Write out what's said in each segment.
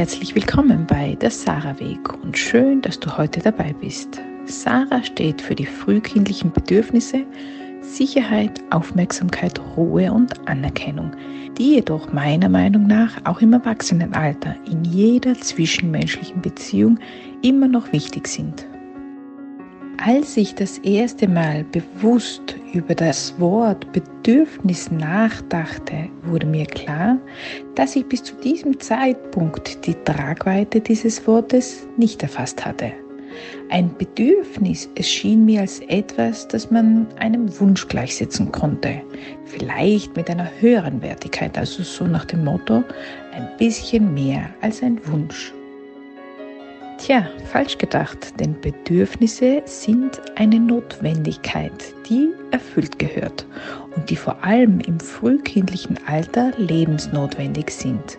Herzlich willkommen bei der Sarah Weg und schön, dass du heute dabei bist. Sarah steht für die frühkindlichen Bedürfnisse, Sicherheit, Aufmerksamkeit, Ruhe und Anerkennung, die jedoch meiner Meinung nach auch im Erwachsenenalter in jeder zwischenmenschlichen Beziehung immer noch wichtig sind. Als ich das erste Mal bewusst über das Wort Bedürfnis nachdachte, wurde mir klar, dass ich bis zu diesem Zeitpunkt die Tragweite dieses Wortes nicht erfasst hatte. Ein Bedürfnis erschien mir als etwas, das man einem Wunsch gleichsetzen konnte. Vielleicht mit einer höheren Wertigkeit, also so nach dem Motto, ein bisschen mehr als ein Wunsch. Tja, falsch gedacht, denn Bedürfnisse sind eine Notwendigkeit, die erfüllt gehört und die vor allem im frühkindlichen Alter lebensnotwendig sind.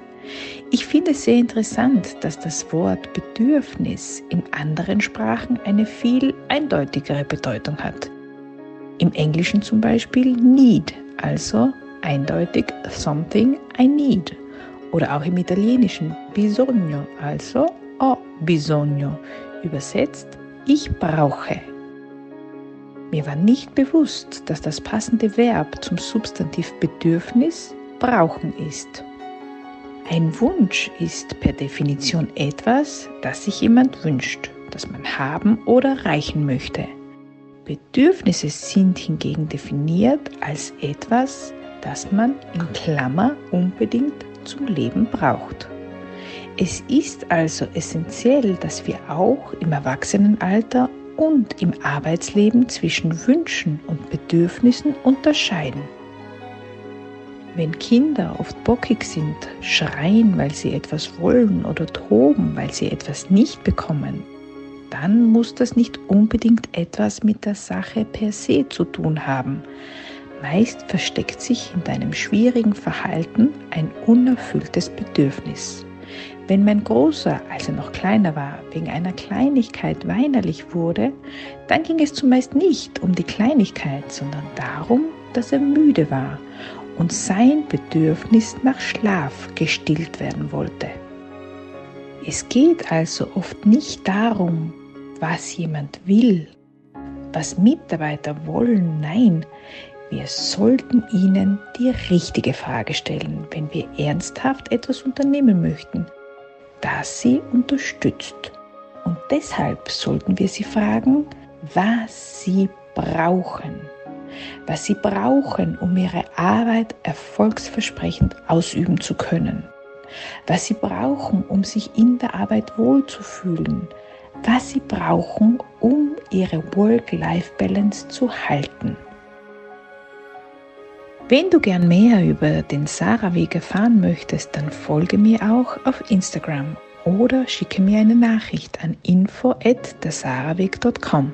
Ich finde es sehr interessant, dass das Wort Bedürfnis in anderen Sprachen eine viel eindeutigere Bedeutung hat. Im Englischen zum Beispiel need, also eindeutig something I need. Oder auch im Italienischen bisogno, also ho bisogno, übersetzt ich brauche. Mir war nicht bewusst, dass das passende Verb zum Substantiv Bedürfnis brauchen ist. Ein Wunsch ist per Definition etwas, das sich jemand wünscht, das man haben oder erreichen möchte. Bedürfnisse sind hingegen definiert als etwas, das man in Klammer unbedingt zum Leben braucht. Es ist also essentiell, dass wir auch im Erwachsenenalter und im Arbeitsleben zwischen Wünschen und Bedürfnissen unterscheiden. Wenn Kinder oft bockig sind, schreien, weil sie etwas wollen oder toben, weil sie etwas nicht bekommen, dann muss das nicht unbedingt etwas mit der Sache per se zu tun haben. Meist versteckt sich in deinem schwierigen Verhalten ein unerfülltes Bedürfnis. Wenn mein Großer, als er noch kleiner war, wegen einer Kleinigkeit weinerlich wurde, dann ging es zumeist nicht um die Kleinigkeit, sondern darum, dass er müde war und sein Bedürfnis nach Schlaf gestillt werden wollte. Es geht also oft nicht darum, was jemand will, was Mitarbeiter wollen, nein, wir sollten ihnen die richtige Frage stellen, wenn wir ernsthaft etwas unternehmen möchten das sie unterstützt. Und deshalb sollten wir sie fragen, was sie brauchen. Was sie brauchen, um ihre Arbeit erfolgsversprechend ausüben zu können. Was sie brauchen, um sich in der Arbeit wohlzufühlen. Was sie brauchen, um ihre Work-Life-Balance zu halten. Wenn du gern mehr über den Sarah-Weg erfahren möchtest, dann folge mir auch auf Instagram oder schicke mir eine Nachricht an info@dersaraweg.com.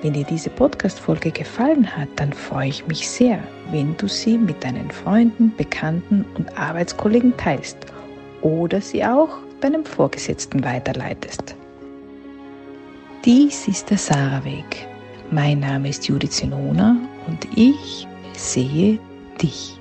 Wenn dir diese Podcast-Folge gefallen hat, dann freue ich mich sehr, wenn du sie mit deinen Freunden, Bekannten und Arbeitskollegen teilst oder sie auch deinem Vorgesetzten weiterleitest. Dies ist der Sarah-Weg. Mein Name ist Judith Zenona und ich sehe dich.